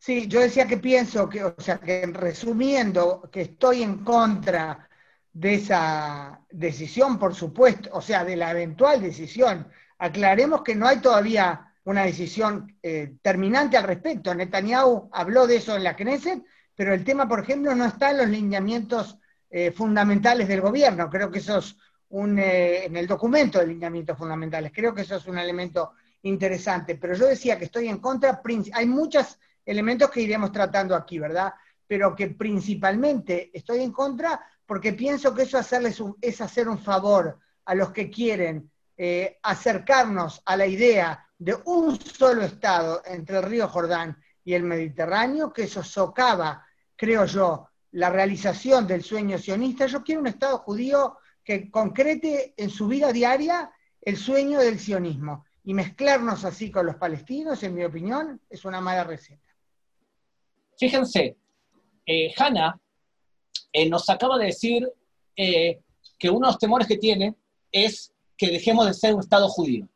Sí, yo decía que pienso que, o sea, que resumiendo, que estoy en contra de esa decisión, por supuesto, o sea, de la eventual decisión. Aclaremos que no hay todavía una decisión eh, terminante al respecto. Netanyahu habló de eso en la Knesset, pero el tema, por ejemplo, no está en los lineamientos eh, fundamentales del gobierno. Creo que eso es un, eh, en el documento de lineamientos fundamentales, creo que eso es un elemento interesante. Pero yo decía que estoy en contra, hay muchos elementos que iremos tratando aquí, ¿verdad? Pero que principalmente estoy en contra porque pienso que eso hacerles es hacer un favor a los que quieren eh, acercarnos a la idea de un solo Estado entre el río Jordán y el Mediterráneo, que eso socava, creo yo, la realización del sueño sionista. Yo quiero un Estado judío que concrete en su vida diaria el sueño del sionismo. Y mezclarnos así con los palestinos, en mi opinión, es una mala receta. Fíjense, eh, Hanna eh, nos acaba de decir eh, que uno de los temores que tiene es que dejemos de ser un Estado judío.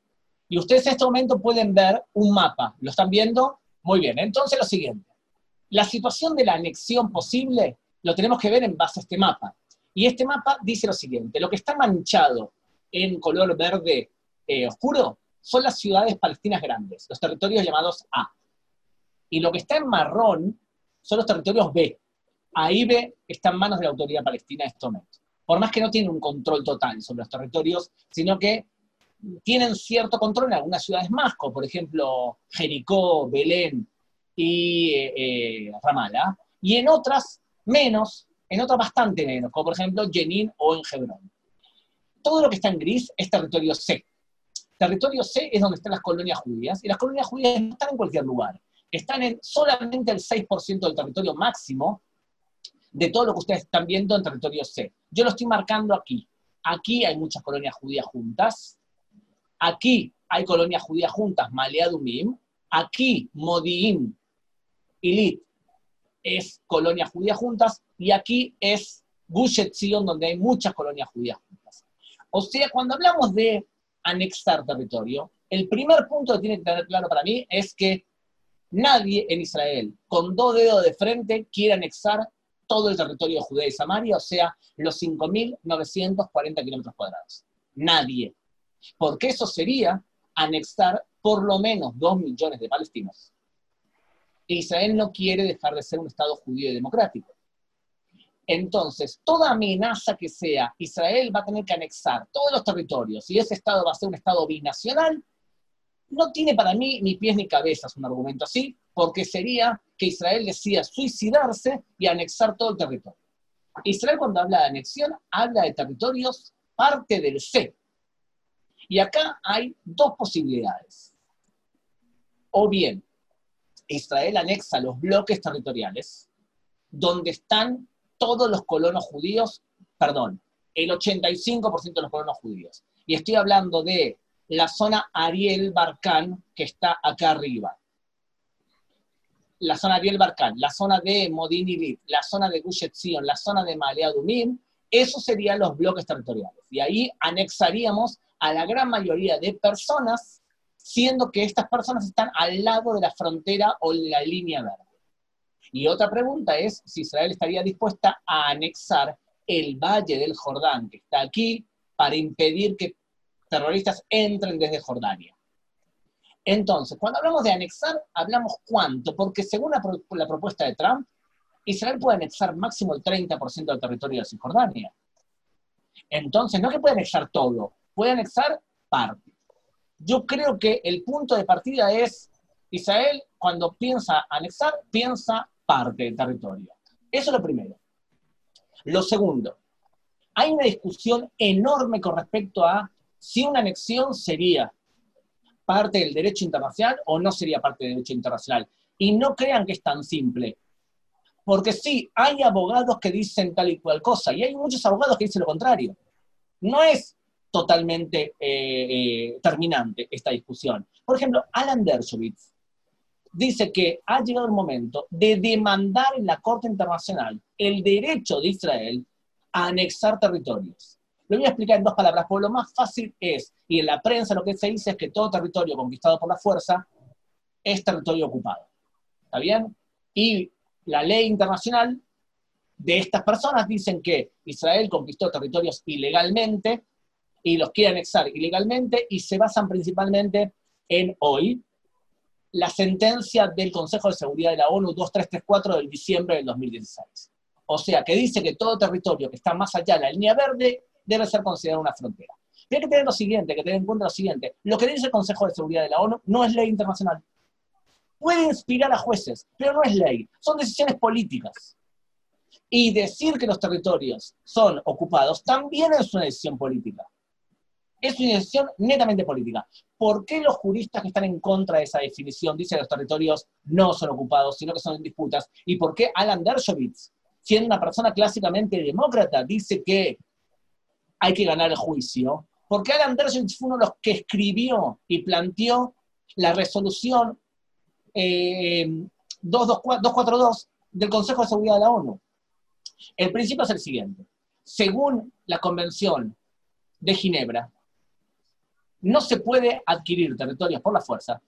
Y ustedes en este momento pueden ver un mapa. ¿Lo están viendo? Muy bien. Entonces lo siguiente. La situación de la anexión posible lo tenemos que ver en base a este mapa. Y este mapa dice lo siguiente. Lo que está manchado en color verde oscuro son las ciudades palestinas grandes, los territorios llamados A. Y lo que está en marrón son los territorios B. Ahí B está en manos de la autoridad palestina en este momento. Por más que no tienen un control total sobre los territorios, sino que tienen cierto control en algunas ciudades más, como por ejemplo Jericó, Belén y eh, eh, Ramallah, y en otras menos, en otras bastante menos, como por ejemplo Jenin o en Hebrón. Todo lo que está en gris es territorio C. Territorio C es donde están las colonias judías, y las colonias judías no están en cualquier lugar están en solamente el 6% del territorio máximo de todo lo que ustedes están viendo en territorio C. Yo lo estoy marcando aquí. Aquí hay muchas colonias judías juntas. Aquí hay colonias judías juntas, Maleadumim. Aquí Modi'in, Ilit, es colonias judías juntas. Y aquí es Gush donde hay muchas colonias judías juntas. O sea, cuando hablamos de anexar territorio, el primer punto que tiene que tener claro para mí es que Nadie en Israel, con dos dedos de frente, quiere anexar todo el territorio de Judea y Samaria, o sea, los 5.940 kilómetros cuadrados. Nadie. Porque eso sería anexar por lo menos dos millones de palestinos. Israel no quiere dejar de ser un Estado judío y democrático. Entonces, toda amenaza que sea, Israel va a tener que anexar todos los territorios y ese Estado va a ser un Estado binacional, no tiene para mí ni pies ni cabezas un argumento así, porque sería que Israel decida suicidarse y anexar todo el territorio. Israel cuando habla de anexión habla de territorios parte del C. Y acá hay dos posibilidades. O bien, Israel anexa los bloques territoriales donde están todos los colonos judíos, perdón, el 85% de los colonos judíos. Y estoy hablando de la zona Ariel Barcán, que está acá arriba. La zona Ariel Barcán, la zona de Modin la zona de Gush la zona de Malea Dumim, esos serían los bloques territoriales. Y ahí anexaríamos a la gran mayoría de personas, siendo que estas personas están al lado de la frontera o la línea verde. Y otra pregunta es si Israel estaría dispuesta a anexar el Valle del Jordán, que está aquí, para impedir que terroristas entren desde Jordania. Entonces, cuando hablamos de anexar, hablamos cuánto, porque según la, propuesta de Trump, Israel puede anexar máximo el 30% del territorio de Cisjordania. Entonces, no es que puede anexar todo, puede anexar parte. Yo creo que el punto de partida es Israel, cuando piensa anexar, piensa parte del territorio. Eso es lo primero. Lo segundo, hay una discusión enorme con respecto a si una anexión sería parte del derecho internacional o no sería parte del derecho internacional. Y no crean que es tan simple. Porque sí, hay abogados que dicen tal y cual cosa, y hay muchos abogados que dicen lo contrario. No es totalmente eh, eh, terminante esta discusión. Por ejemplo, Alan Dershowitz dice que ha llegado el momento de demandar en la Corte Internacional el derecho de Israel a anexar territorios. Lo voy a explicar en dos palabras, porque lo más fácil es, y en la prensa lo que se dice es que todo territorio conquistado por la fuerza es territorio ocupado. ¿Está bien? Y la ley internacional de estas personas dicen que Israel conquistó territorios ilegalmente y los quiere anexar ilegalmente y se basan principalmente en hoy la sentencia del Consejo de Seguridad de la ONU 2334 del diciembre del 2016. O sea, que dice que todo territorio que está más allá de la línea verde debe ser considerado una frontera. Tiene que tener lo siguiente, que tener en cuenta lo siguiente. Lo que dice el Consejo de Seguridad de la ONU no es ley internacional. Puede inspirar a jueces, pero no es ley. Son decisiones políticas. Y decir que los territorios son ocupados también es una decisión política. Es una decisión netamente política. ¿Por qué los juristas que están en contra de esa definición dicen que los territorios no son ocupados, sino que son en disputas? ¿Y por qué Alan Dershowitz, siendo una persona clásicamente demócrata, dice que hay que ganar el juicio? Porque Alan Dershowitz fue uno de los que escribió y planteó la resolución 242 eh, del Consejo de Seguridad de la ONU. El principio es el siguiente. Según la Convención de Ginebra, no se puede adquirir territorios por la fuerza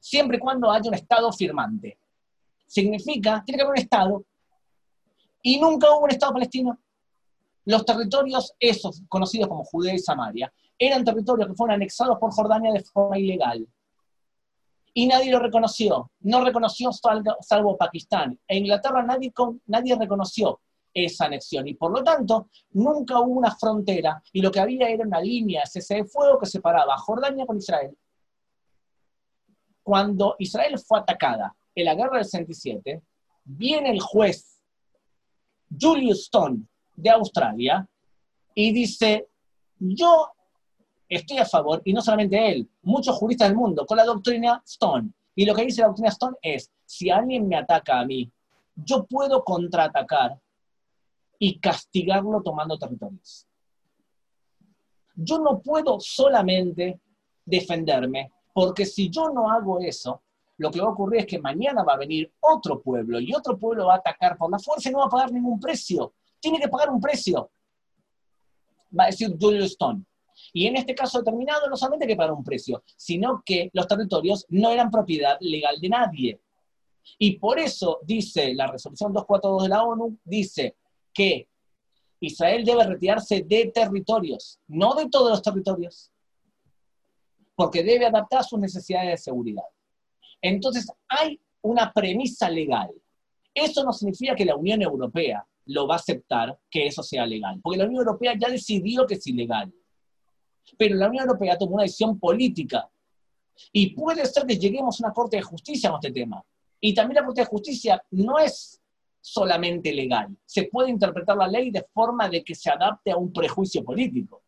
siempre y cuando haya un Estado firmante. Significa, tiene que haber un Estado, y nunca hubo un Estado palestino. Los territorios esos, conocidos como Judea y Samaria, eran territorios que fueron anexados por Jordania de forma ilegal. Y nadie lo reconoció. No reconoció salvo, Pakistán. E Inglaterra nadie, reconoció esa anexión. Y por lo tanto, nunca hubo una frontera y lo que había era una línea cese de fuego que separaba Jordania con Israel. Cuando Israel fue atacada en la guerra del 67, viene el juez Julius Stone de Australia y dice, yo estoy a favor, y no solamente él, muchos juristas del mundo, con la doctrina Stone. Y lo que dice la doctrina Stone es, si alguien me ataca a mí, yo puedo contraatacar y castigarlo tomando territorios. Yo no puedo solamente defenderme, porque si yo no hago eso, lo que va a ocurrir es que mañana va a venir otro pueblo y otro pueblo va a atacar por la fuerza y no va a pagar ningún precio. Tiene que pagar un precio. Va a decir Julius Stone. Y en este caso determinado no solamente hay que pagar un precio, sino que los territorios no eran propiedad legal de nadie. Y por eso dice la resolución 242 de la ONU, dice, que Israel debe retirarse de territorios, no de todos los territorios, porque debe adaptar sus necesidades de seguridad. Entonces, hay una premisa legal. Eso no significa que la Unión Europea lo va a aceptar que eso sea legal, porque la Unión Europea ya decidió que es ilegal. Pero la Unión Europea tomó una decisión política. Y puede ser que lleguemos a una Corte de Justicia con este tema. Y también la Corte de Justicia no es solamente legal. Se puede interpretar la ley de forma de que se adapte a un prejuicio político.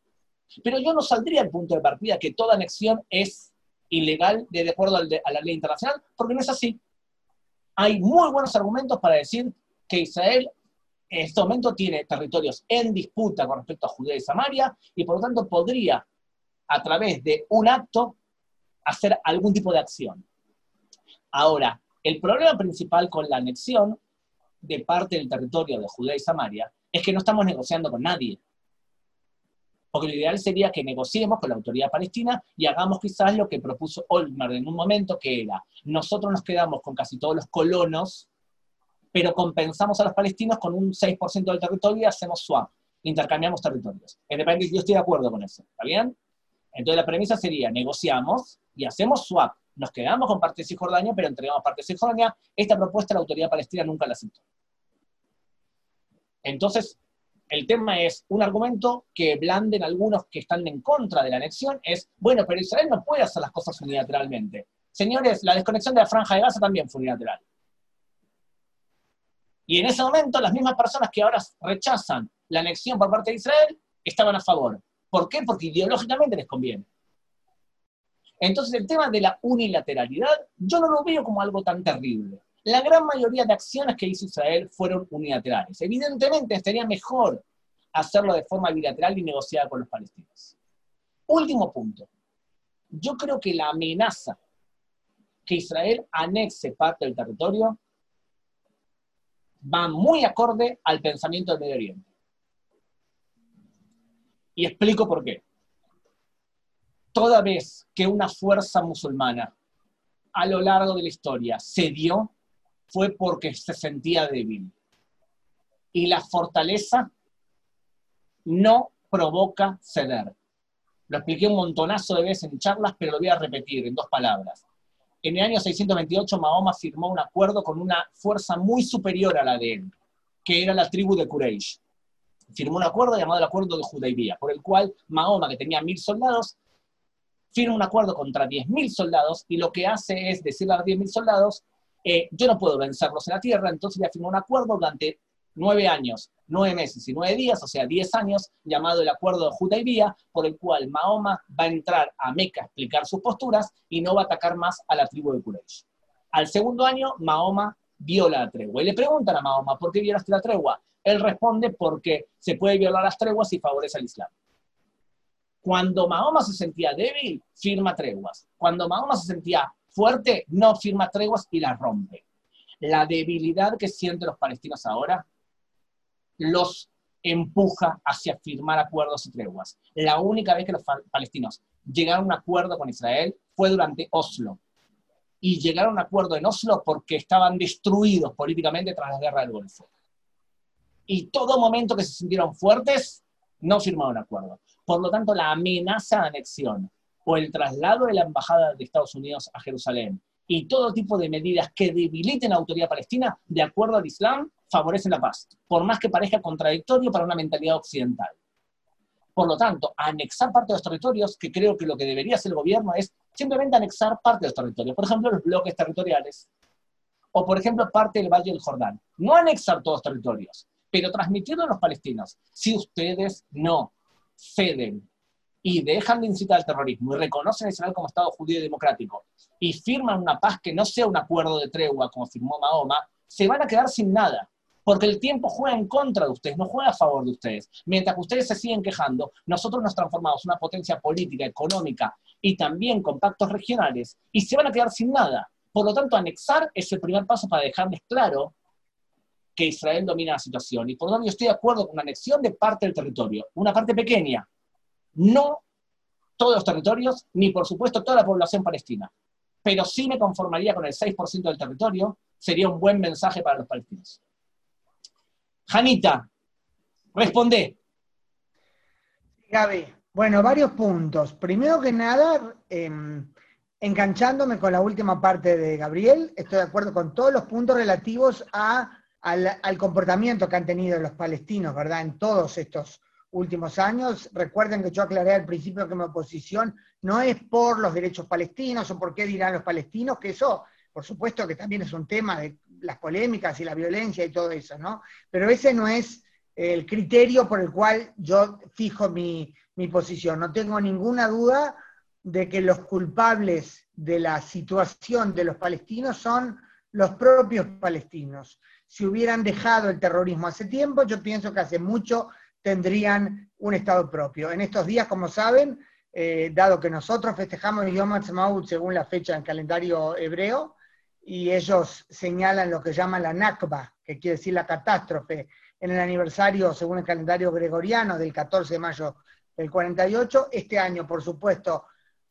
Pero yo no saldría al punto de partida que toda anexión es ilegal de, acuerdo a la ley internacional, porque no es así. Hay muy buenos argumentos para decir que Israel en este momento tiene territorios en disputa con respecto a Judea y Samaria, y por lo tanto podría, a través de un acto, hacer algún tipo de acción. Ahora, el problema principal con la anexión de parte del territorio de Judea y Samaria es que no estamos negociando con nadie. Porque lo ideal sería que negociemos con la autoridad palestina y hagamos quizás lo que propuso Olmert en un momento, que era, nosotros nos quedamos con casi todos los colonos, pero compensamos a los palestinos con un 6% del territorio y hacemos swap, intercambiamos territorios. Yo estoy de acuerdo con eso, ¿está bien? Entonces la premisa sería, negociamos y hacemos swap nos quedamos con parte de Cisjordania, pero entregamos parte de Cisjordania. Esta propuesta la autoridad palestina nunca la aceptó. Entonces, el tema es un argumento que blanden algunos que están en contra de la anexión, es, bueno, pero Israel no puede hacer las cosas unilateralmente. Señores, la desconexión de la franja de Gaza también fue unilateral. Y en ese momento las mismas personas que ahora rechazan la anexión por parte de Israel estaban a favor. ¿Por qué? Porque ideológicamente les conviene. Entonces el tema de la unilateralidad yo no lo veo como algo tan terrible. La gran mayoría de acciones que hizo Israel fueron unilaterales. Evidentemente sería mejor hacerlo de forma bilateral y negociada con los palestinos. Último punto. Yo creo que la amenaza que Israel anexe parte del territorio va muy acorde al pensamiento del Medio Oriente. Y explico por qué toda vez que una fuerza musulmana a lo largo de la historia cedió, fue porque se sentía débil. Y la fortaleza no provoca ceder. Lo expliqué un montonazo de veces en charlas, pero lo voy a repetir en dos palabras. En el año 628 Mahoma firmó un acuerdo con una fuerza muy superior a la de él, que era la tribu de Quraysh. Firmó un acuerdo llamado el Acuerdo de Judaibía, por el cual Mahoma, que tenía mil soldados, firma un acuerdo contra diez mil soldados y lo que hace es decirle a los diez mil soldados, eh, yo no puedo vencerlos en la tierra, entonces voy a firmar un acuerdo durante nueve años, nueve meses y nueve días, o sea, diez años, llamado el Acuerdo de Judaibía, por el cual Mahoma va a entrar a Meca a explicar sus posturas y no va a atacar más a la tribu de Quraysh. Al segundo año, Mahoma viola la tregua. Y le preguntan a Mahoma, ¿por qué violaste la tregua? Él responde, porque se puede violar las treguas y favorece al Islam. Cuando Mahoma se sentía débil, firma treguas. Cuando Mahoma se sentía fuerte, no firma treguas y las rompe. La debilidad que sienten los palestinos ahora los empuja hacia firmar acuerdos y treguas. La única vez que los palestinos llegaron a un acuerdo con Israel fue durante Oslo. Y llegaron a un acuerdo en Oslo porque estaban destruidos políticamente tras la guerra del Golfo. Y todo momento que se sintieron fuertes, no firmaron acuerdo. Por lo tanto, la amenaza de anexión o el traslado de la embajada de Estados Unidos a Jerusalén y todo tipo de medidas que debiliten la autoridad palestina, de acuerdo al Islam, favorecen la paz, por más que parezca contradictorio para una mentalidad occidental. Por lo tanto, anexar parte de los territorios, que creo que lo que debería hacer el gobierno es simplemente anexar parte de los territorios, por ejemplo, los bloques territoriales, o por ejemplo, parte del Valle del Jordán. No anexar todos los territorios, pero transmitirlo a los palestinos. Si ustedes no ceden y dejan de incitar al terrorismo y reconocen a Israel como Estado judío y democrático y firman una paz que no sea un acuerdo de tregua como firmó Mahoma, se van a quedar sin nada. Porque el tiempo juega en contra de ustedes, no juega a favor de ustedes. Mientras que ustedes se siguen quejando, nosotros nos transformamos en una potencia política, económica y también con pactos regionales y se van a quedar sin nada. Por lo tanto, anexar es el primer paso para dejarles claro que Israel domina la situación. Y por lo tanto, yo estoy de acuerdo con una anexión de parte del territorio, una parte pequeña, no todos los territorios, ni por supuesto toda la población palestina. Pero sí me conformaría con el 6% del territorio, sería un buen mensaje para los palestinos. Janita, responde. Gaby, bueno, varios puntos. Primero que nada, em, enganchándome con la última parte de Gabriel, estoy de acuerdo con todos los puntos relativos a, al, al, comportamiento que han tenido los palestinos, ¿verdad? En todos estos últimos años. Recuerden que yo aclaré al principio que mi oposición no es por los derechos palestinos o por qué dirán los palestinos, que eso, por supuesto que también es un tema de las polémicas y la violencia y todo eso, ¿no? Pero ese no es el criterio por el cual yo fijo mi, mi posición. No tengo ninguna duda de que los culpables de la situación de los palestinos son los propios palestinos. Si hubieran dejado el terrorismo hace tiempo, yo pienso que hace mucho tendrían un Estado propio. En estos días, como saben, eh, dado que nosotros festejamos Yom Ha'atzmaut según la fecha en calendario hebreo, y ellos señalan lo que llaman la Nakba, que quiere decir la catástrofe, en el aniversario, según el calendario gregoriano, del 14 de mayo del 48. Este año, por supuesto,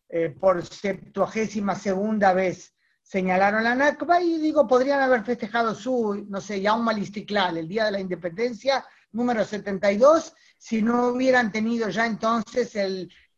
eh, por septuagésima segunda vez señalaron la Nakba y digo, podrían haber festejado su, no sé, ya un Istiklal, el Día de la Independencia, número 72, si no hubieran tenido ya entonces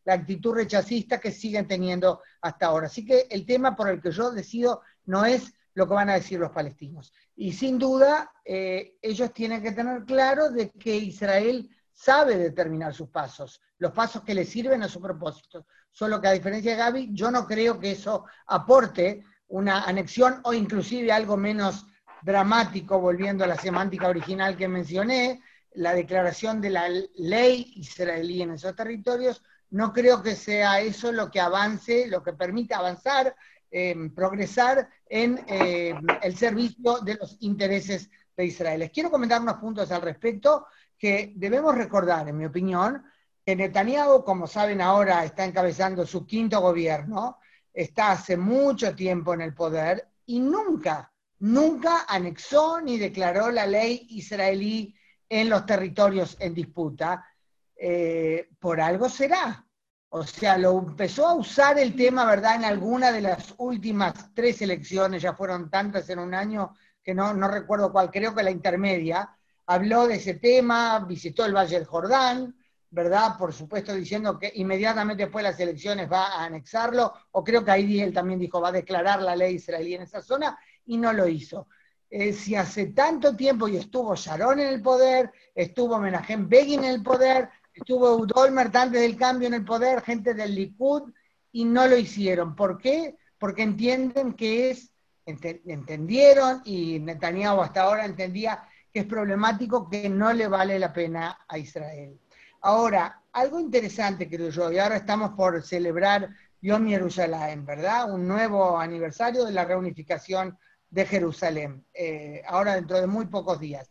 la actitud rechazista que siguen teniendo hasta ahora. Así que el tema por el que yo decido no es lo que van a decir los palestinos. Y sin duda, eh, ellos tienen que tener claro de que Israel sabe determinar sus pasos, los pasos que le sirven a su propósito. Solo que a diferencia de Gaby, yo no creo que eso aporte una anexión o inclusive algo menos dramático, volviendo a la semántica original que mencioné, la declaración de la ley israelí en esos territorios, no creo que sea eso lo que avance, lo que permita avanzar, em, progresar en em, el servicio de los intereses de Israel. Les quiero comentar unos puntos al respecto que debemos recordar, en mi opinión, que Netanyahu, como saben ahora, está encabezando su quinto gobierno, está hace mucho tiempo en el poder y nunca, nunca anexó ni declaró la ley israelí en los territorios en disputa, eh, por algo será. O sea, lo empezó a usar el tema, ¿verdad?, en alguna de las últimas tres elecciones, ya fueron tantas en un año que no, no recuerdo cuál, creo que la intermedia, habló de ese tema, visitó el Valle del Jordán, ¿verdad? Por supuesto diciendo que inmediatamente después de las elecciones va a anexarlo, o creo que ahí él también dijo va a declarar la ley israelí en esa zona, y no lo hizo. Eh, si hace tanto tiempo y estuvo Sharon en el poder, estuvo Menachem Begin en el poder, estuvo Udolmert antes del cambio en el poder, gente del Likud, y no lo hicieron. ¿Por qué? Porque entienden que es, entendieron, y Netanyahu hasta ahora entendía que es problemático, que no le vale la pena a Israel. Ahora, algo interesante creo yo, y ahora estamos por celebrar Yom Yerushalayim, ¿verdad? Un nuevo aniversario de la reunificación de Jerusalén, eh, ahora dentro de muy pocos días.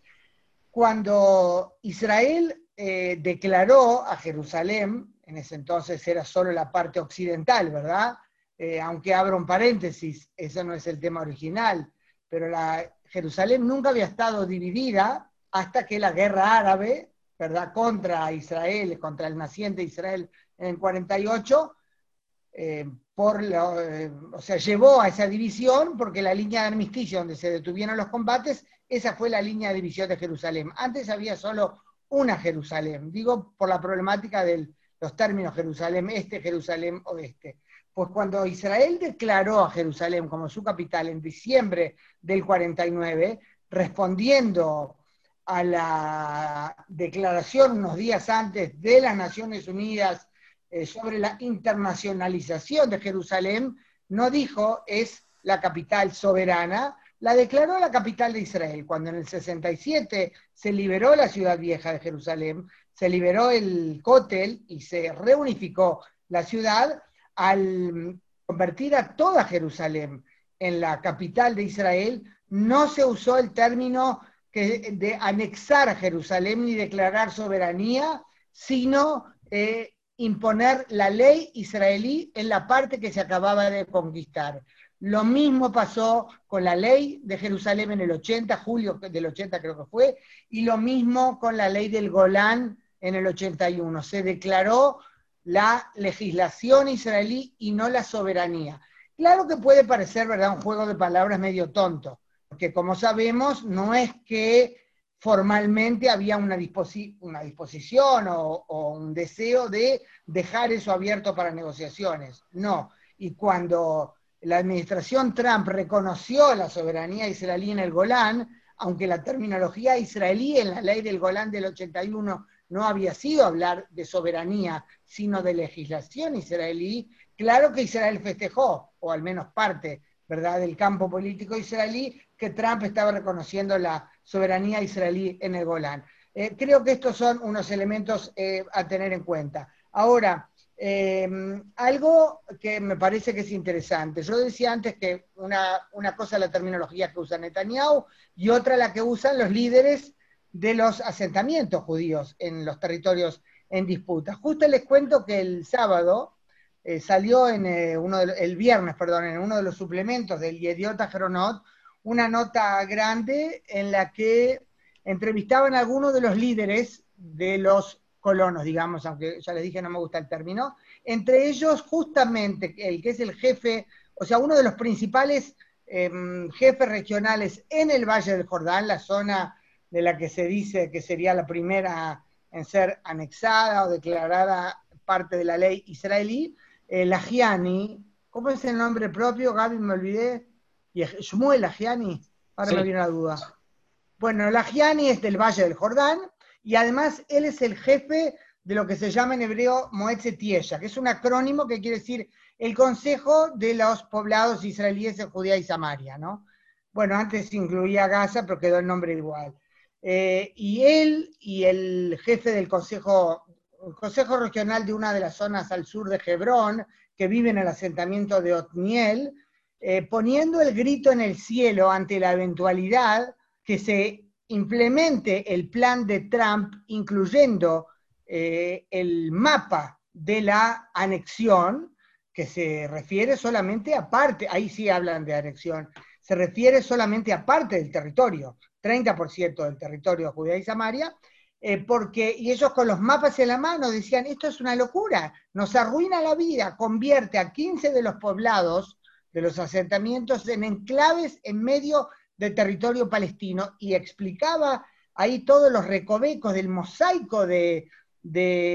Cuando Israel eh, declaró a Jerusalén, en ese entonces era solo la parte occidental, ¿verdad? Eh, aunque abro un paréntesis, eso no es el tema original, pero la, Jerusalén nunca había estado dividida hasta que la guerra árabe, ¿verdad?, contra Israel, contra el naciente Israel en el 48, por eh, o sea, llevó a esa división porque la línea de armisticio donde se detuvieron los combates, esa fue la línea de división de Jerusalén. Antes había solo una Jerusalén, digo por la problemática de los términos Jerusalén este, Jerusalén oeste. Pues cuando Israel declaró a Jerusalén como su capital en diciembre del 49, respondiendo a la declaración unos días antes de las Naciones Unidas eh, sobre la internacionalización de Jerusalén, no dijo es la capital soberana, la declaró la capital de Israel. Cuando en el 67 se liberó la ciudad vieja de Jerusalén, se liberó el Kotel y se reunificó la ciudad, al convertir a toda Jerusalén en la capital de Israel, no se usó el término de anexar Jerusalén ni declarar soberanía, sino eh, imponer la ley israelí en la parte que se acababa de conquistar. Lo mismo pasó con la ley de Jerusalén en el 80, julio del 80 creo que fue, y lo mismo con la ley del Golán en el 81. Se declaró la legislación israelí y no la soberanía. Claro que puede parecer, ¿verdad?, un juego de palabras medio tonto, porque como sabemos, no es que formalmente había una, una disposición o, un deseo de dejar eso abierto para negociaciones. No. Y cuando la administración Trump reconoció la soberanía israelí en el Golán, aunque la terminología israelí en la ley del Golán del 81 no había sido hablar de soberanía, sino de legislación israelí, claro que Israel festejó, o al menos parte, ¿verdad?, del campo político israelí, que Trump estaba reconociendo la soberanía israelí en el Golán. Eh, creo que estos son unos elementos eh, a tener en cuenta. Ahora, em, algo que me parece que es interesante. Yo decía antes que una, una cosa es la terminología que usa Netanyahu y otra la que usan los líderes de los asentamientos judíos en los territorios en disputa. Justo les cuento que el sábado eh, salió en uno el viernes, perdón, en uno de los suplementos del Yediota Geronot, una nota grande en la que entrevistaban a algunos de los líderes de los colonos, digamos, aunque ya les dije no me gusta el término, entre ellos justamente el que es el jefe, o sea, uno de los principales em, jefes regionales en el Valle del Jordán, la zona de la que se dice que sería la primera en ser anexada o declarada parte de la ley israelí, eh, la Giani, ¿cómo es el nombre propio, Gaby? Me olvidé. Y Shmuel Agiani, ahora me viene la duda. Bueno, el Agiani es del Valle del Jordán y además él es el jefe de lo que se llama en hebreo Moetze Tiesha, que es un acrónimo que quiere decir el Consejo de los Poblados Israelíes en Judea y Samaria, ¿no? Bueno, antes incluía Gaza, pero quedó el nombre igual. Eh, y él y el jefe del Consejo, el Consejo Regional de una de las zonas al sur de Hebrón, que vive en el asentamiento de Otniel, eh, poniendo el grito en el cielo ante la eventualidad que se implemente el plan de Trump, incluyendo eh, el mapa de la anexión, que se refiere solamente a parte, ahí sí hablan de anexión, se refiere solamente a parte del territorio, 30% del territorio de Judea y Samaria, eh, porque, y ellos con los mapas en la mano decían, esto es una locura, nos arruina la vida, convierte a 15 de los poblados de los asentamientos en enclaves en medio de territorio palestino y explicaba ahí todos los recovecos del mosaico de,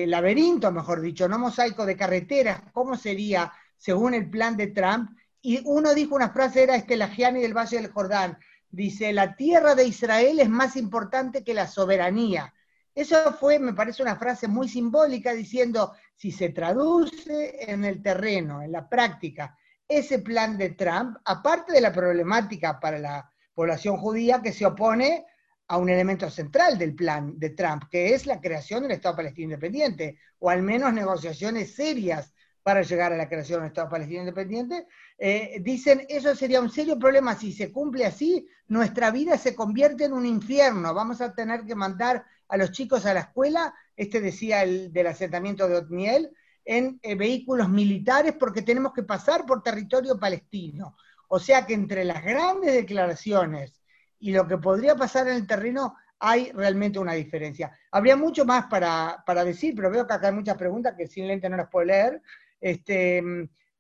laberinto, mejor dicho, no mosaico de carreteras, cómo sería según el plan de Trump. Y uno dijo una frase, era este Lagiani del Valle del Jordán, dice, la tierra de Israel es más importante que la soberanía. Eso fue, me parece, una frase muy simbólica diciendo, si se traduce en el terreno, en la práctica, ese plan de Trump, aparte de la problemática para la población judía que se opone a un elemento central del plan de Trump, que es la creación del Estado palestino independiente, o al menos negociaciones serias para llegar a la creación del Estado palestino independiente, eh, dicen, eso sería un serio problema, si se cumple así, nuestra vida se convierte en un infierno, vamos a tener que mandar a los chicos a la escuela, este decía el del asentamiento de Otniel, en eh, vehículos militares porque tenemos que pasar por territorio palestino. O sea que entre las grandes declaraciones y lo que podría pasar en el terreno hay realmente una diferencia. Habría mucho más para, decir, pero veo que acá hay muchas preguntas que sin lente no las puedo leer. Este,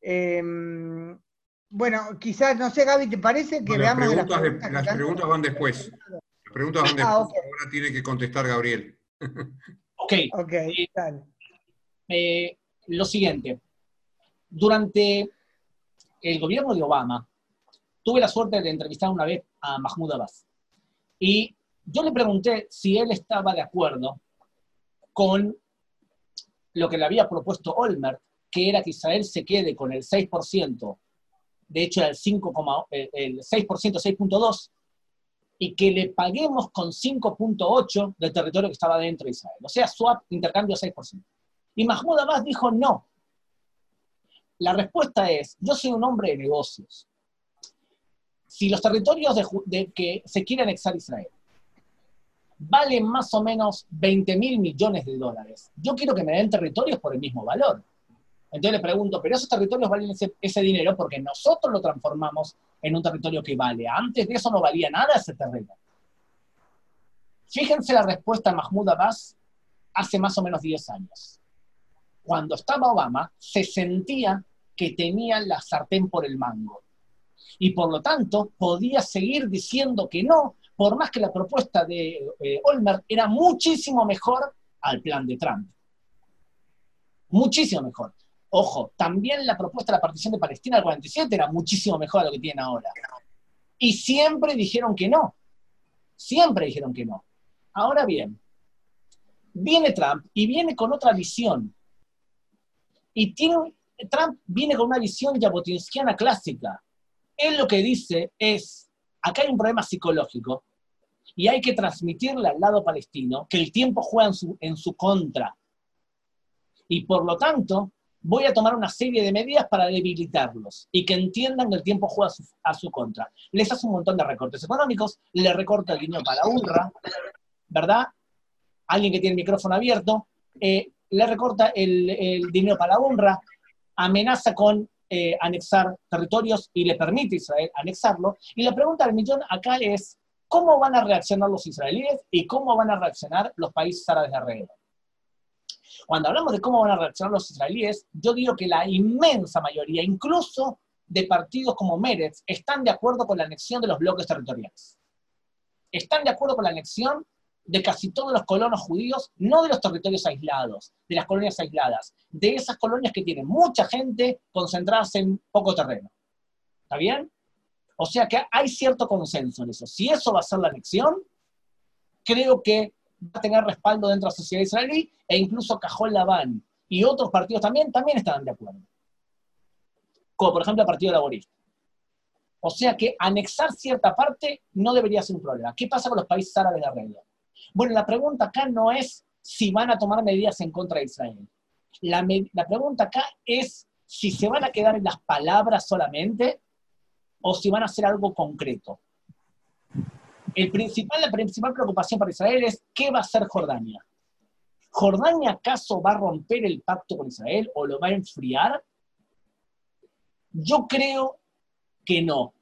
em, bueno, quizás, no sé, Gaby, ¿te parece que veamos las preguntas? las preguntas van después. Las preguntas van ah, después. Ahora tiene que contestar Gabriel. ok. Ok, eh, lo siguiente. Durante el gobierno de Obama, tuve la suerte de entrevistar una vez a Mahmoud Abbas. Y yo le pregunté si él estaba de acuerdo con lo que le había propuesto Olmert, que era que Israel se quede con el 6%, de hecho el, 5, el 6%, 6.2%, y que le paguemos con 5.8% del territorio que estaba dentro de Israel. O sea, swap, intercambio 6%. Y Mahmoud Abbas dijo no. La respuesta es, yo soy un hombre de negocios. Si los territorios de, que se quiere anexar Israel valen más o menos 20 mil millones de dólares, yo quiero que me den territorios por el mismo valor. Entonces le pregunto, pero esos territorios valen ese, dinero porque nosotros lo transformamos en un territorio que vale. Antes de eso no valía nada ese terreno. Fíjense la respuesta de Mahmoud Abbas hace más o menos 10 años cuando estaba Obama, se sentía que tenía la sartén por el mango. Y por lo tanto, podía seguir diciendo que no, por más que la propuesta de eh, era muchísimo mejor al plan de Trump. Muchísimo mejor. Ojo, también la propuesta de la partición de Palestina del 47 era muchísimo mejor a lo que tiene ahora. Y siempre dijeron que no. Siempre dijeron que no. Ahora bien, viene Trump y viene con otra visión. Y tiene, Trump viene con una visión jabotinskiana clásica. Él lo que dice es, acá hay un problema psicológico y hay que transmitirle al lado palestino que el tiempo juega en su, en su contra. Y por lo tanto, voy a tomar una serie de medidas para debilitarlos y que entiendan que el tiempo juega a su, contra. Les hace un montón de recortes económicos, le recorta el dinero para UNRWA, ¿verdad? Alguien que tiene el micrófono abierto, eh, le recorta el, dinero para honra, amenaza con eh, anexar territorios y le permite a Israel anexarlo. Y la pregunta del millón acá es, ¿cómo van a reaccionar los israelíes y cómo van a reaccionar los países árabes de alrededor? Cuando hablamos de cómo van a reaccionar los israelíes, yo digo que la inmensa mayoría, incluso de partidos como Meretz, están de acuerdo con la anexión de los bloques territoriales. Están de acuerdo con la anexión de casi todos los colonos judíos, no de los territorios aislados, de las colonias aisladas, de esas colonias que tienen mucha gente concentradas en poco terreno. ¿Está bien? O sea que hay cierto consenso en eso. Si eso va a ser la anexión, creo que va a tener respaldo dentro de la sociedad israelí e incluso Cajol Labán y otros partidos también, también estarán de acuerdo. Como por ejemplo el Partido Laborista. O sea que anexar cierta parte no debería ser un problema. ¿Qué pasa con los países árabes de alrededor? Bueno, la pregunta acá no es si van a tomar medidas en contra de Israel. La, pregunta acá es si se van a quedar en las palabras solamente o si van a hacer algo concreto. El principal, la principal preocupación para Israel es qué va a hacer Jordania. ¿Jordania acaso va a romper el pacto con Israel o lo va a enfriar? Yo creo que no.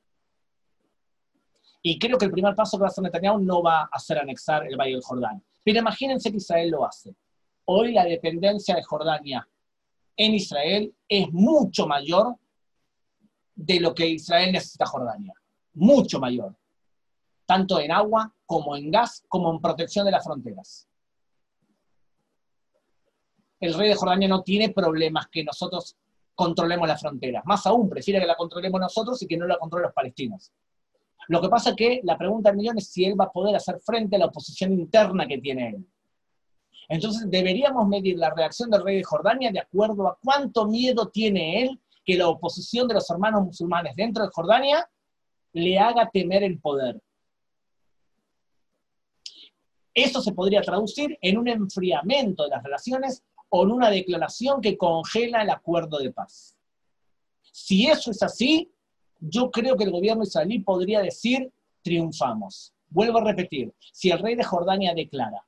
Y creo que el primer paso que va a hacer Netanyahu no va a hacer anexar el Valle del Jordán. Pero imagínense que Israel lo hace. Hoy la dependencia de Jordania en Israel es mucho mayor de lo que Israel necesita Jordania. Mucho mayor. tanto en agua como en gas, como en protección de las fronteras. El rey de Jordania no tiene problemas que nosotros controlemos las fronteras. Más aún, prefiere que la controlemos nosotros y que no la controlen los palestinos. Lo que pasa es que la pregunta del millón es si él va a poder hacer frente a la oposición interna que tiene él. Entonces deberíamos medir la reacción del rey de Jordania de acuerdo a cuánto miedo tiene él que la oposición de los hermanos musulmanes dentro de Jordania le haga temer el poder. Eso se podría traducir en un enfriamiento de las relaciones o en una declaración que congela el acuerdo de paz. Si eso es así, yo creo que el gobierno israelí podría decir, triunfamos. Vuelvo a repetir, si el rey de Jordania declara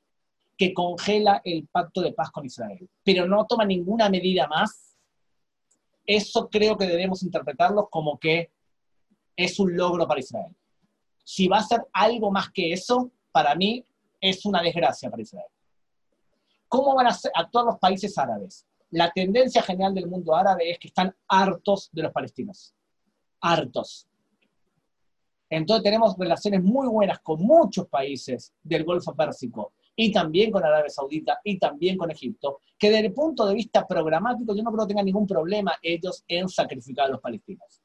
que congela el pacto de paz con Israel, pero no toma ninguna medida más, eso creo que debemos interpretarlo como que es un logro para Israel. Si va a ser algo más que eso, para mí es una desgracia para Israel. ¿Cómo van a actuar los países árabes? La tendencia general del mundo árabe es que están hartos de los palestinos. Hartos. Entonces tenemos relaciones muy buenas con muchos países del Golfo Pérsico y también con Arabia Saudita y también con Egipto, que desde el punto de vista programático yo no creo que tengan ningún problema ellos en sacrificar a los palestinos.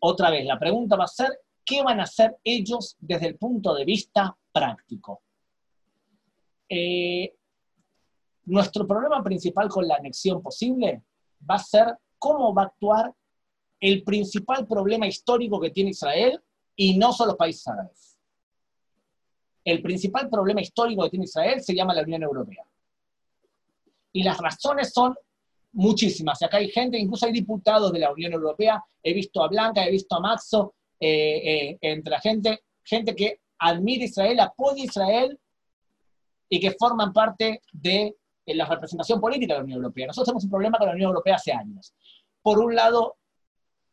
Otra vez, la pregunta va a ser, ¿qué van a hacer ellos desde el punto de vista práctico? Eh, nuestro problema principal con la anexión posible va a ser cómo va a actuar el principal problema histórico que tiene Israel y no solo los países árabes el principal problema histórico que tiene Israel se llama la Unión Europea. Y las razones son muchísimas. Acá hay gente, incluso hay diputados de la Unión Europea, he visto a Blanca, he visto a Maxo, eh, eh, entre la gente, gente que admira Israel, apoya Israel y que forman parte de la representación política de la Unión Europea. Nosotros tenemos un problema con la Unión Europea hace años. Por un lado,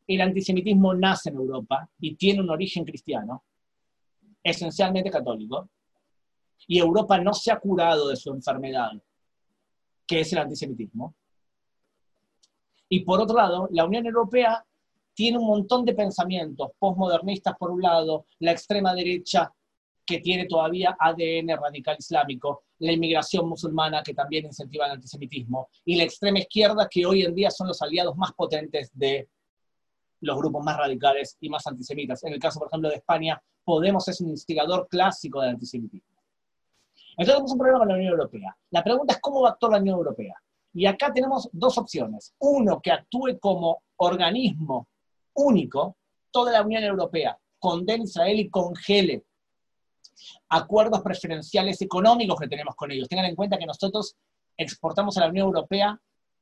el antisemitismo nace en Europa y tiene un origen cristiano, esencialmente católico, y Europa no se ha curado de su enfermedad, que es el antisemitismo. Y por otro lado, la Unión Europea tiene un montón de pensamientos postmodernistas por un lado, la extrema derecha que tiene todavía ADN radical islámico, la inmigración musulmana que también incentiva el antisemitismo, y la extrema izquierda que hoy en día son los aliados más potentes de los grupos más radicales y más antisemitas. En el caso, por ejemplo, de España, Podemos es un instigador clásico del antisemitismo. Entonces tenemos un problema con la Unión Europea. La pregunta es cómo va a actuar la Unión Europea. Y acá tenemos dos opciones. Uno, que actúe como organismo único, toda la Unión Europea, condene a Israel y congele acuerdos preferenciales económicos que tenemos con ellos. Tengan en cuenta que nosotros exportamos a la Unión Europea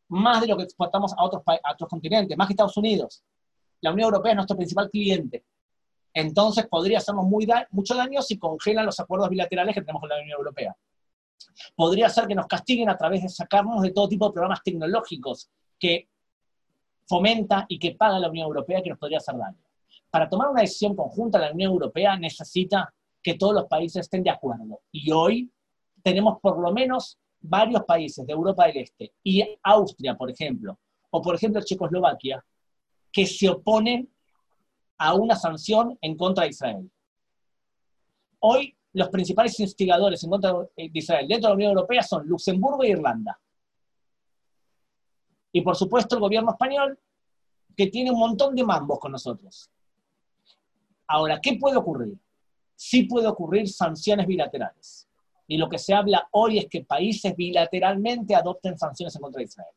más de lo que exportamos a otros, a otros continentes, más que Estados Unidos. La Unión Europea es nuestro principal cliente entonces podría hacernos muy mucho daño si congelan los acuerdos bilaterales que tenemos con la Unión Europea. Podría ser que nos castiguen a través de sacarnos de todo tipo de programas tecnológicos que fomenta y que paga la Unión Europea que nos podría hacer daño. Para tomar una decisión conjunta, la Unión Europea necesita que todos los países estén de acuerdo. Y hoy tenemos por lo menos varios países de Europa del Este y Austria, por ejemplo, o por ejemplo Checoslovaquia, que se oponen a una sanción en contra de Israel. Hoy los principales instigadores en contra de Israel dentro de la Unión Europea son Luxemburgo e Irlanda. Y por supuesto el gobierno español, que tiene un montón de mambos con nosotros. Ahora, ¿qué puede ocurrir? Sí puede ocurrir sanciones bilaterales. Y lo que se habla hoy es que países bilateralmente adopten sanciones en contra de Israel.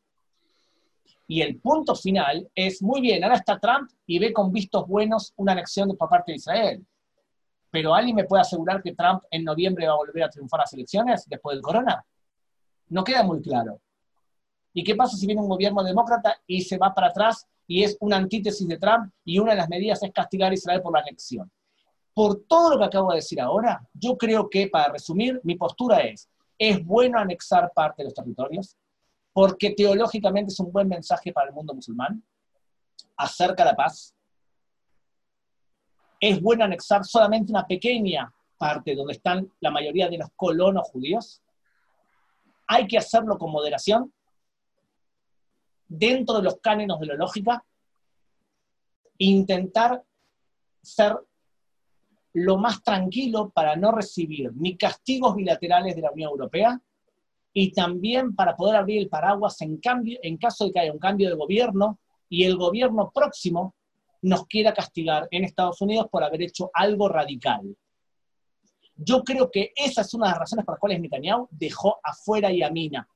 Y el punto final es, muy bien, ahora está Trump y ve con vistos buenos una anexión por parte de Israel. Pero ¿alguien me puede asegurar que Trump en noviembre va a volver a triunfar las elecciones después del corona? No queda muy claro. ¿Y qué pasa si viene un gobierno demócrata y se va para atrás y es una antítesis de Trump y una de las medidas es castigar a Israel por la anexión? Por todo lo que acabo de decir ahora, yo creo que, para resumir, mi postura es, ¿es bueno anexar parte de los territorios? Porque teológicamente es un buen mensaje para el mundo musulmán, acerca la paz. Es bueno anexar solamente una pequeña parte donde están la mayoría de los colonos judíos. Hay que hacerlo con moderación, dentro de los cánones de la lógica, intentar ser lo más tranquilo para no recibir ni castigos bilaterales de la Unión Europea y también para poder abrir el paraguas en, cambio, en caso de que haya un cambio de gobierno y el gobierno próximo nos quiera castigar en Estados Unidos por haber hecho algo radical. Yo creo que esa es una de las razones por las cuales Netanyahu dejó afuera a Yamina.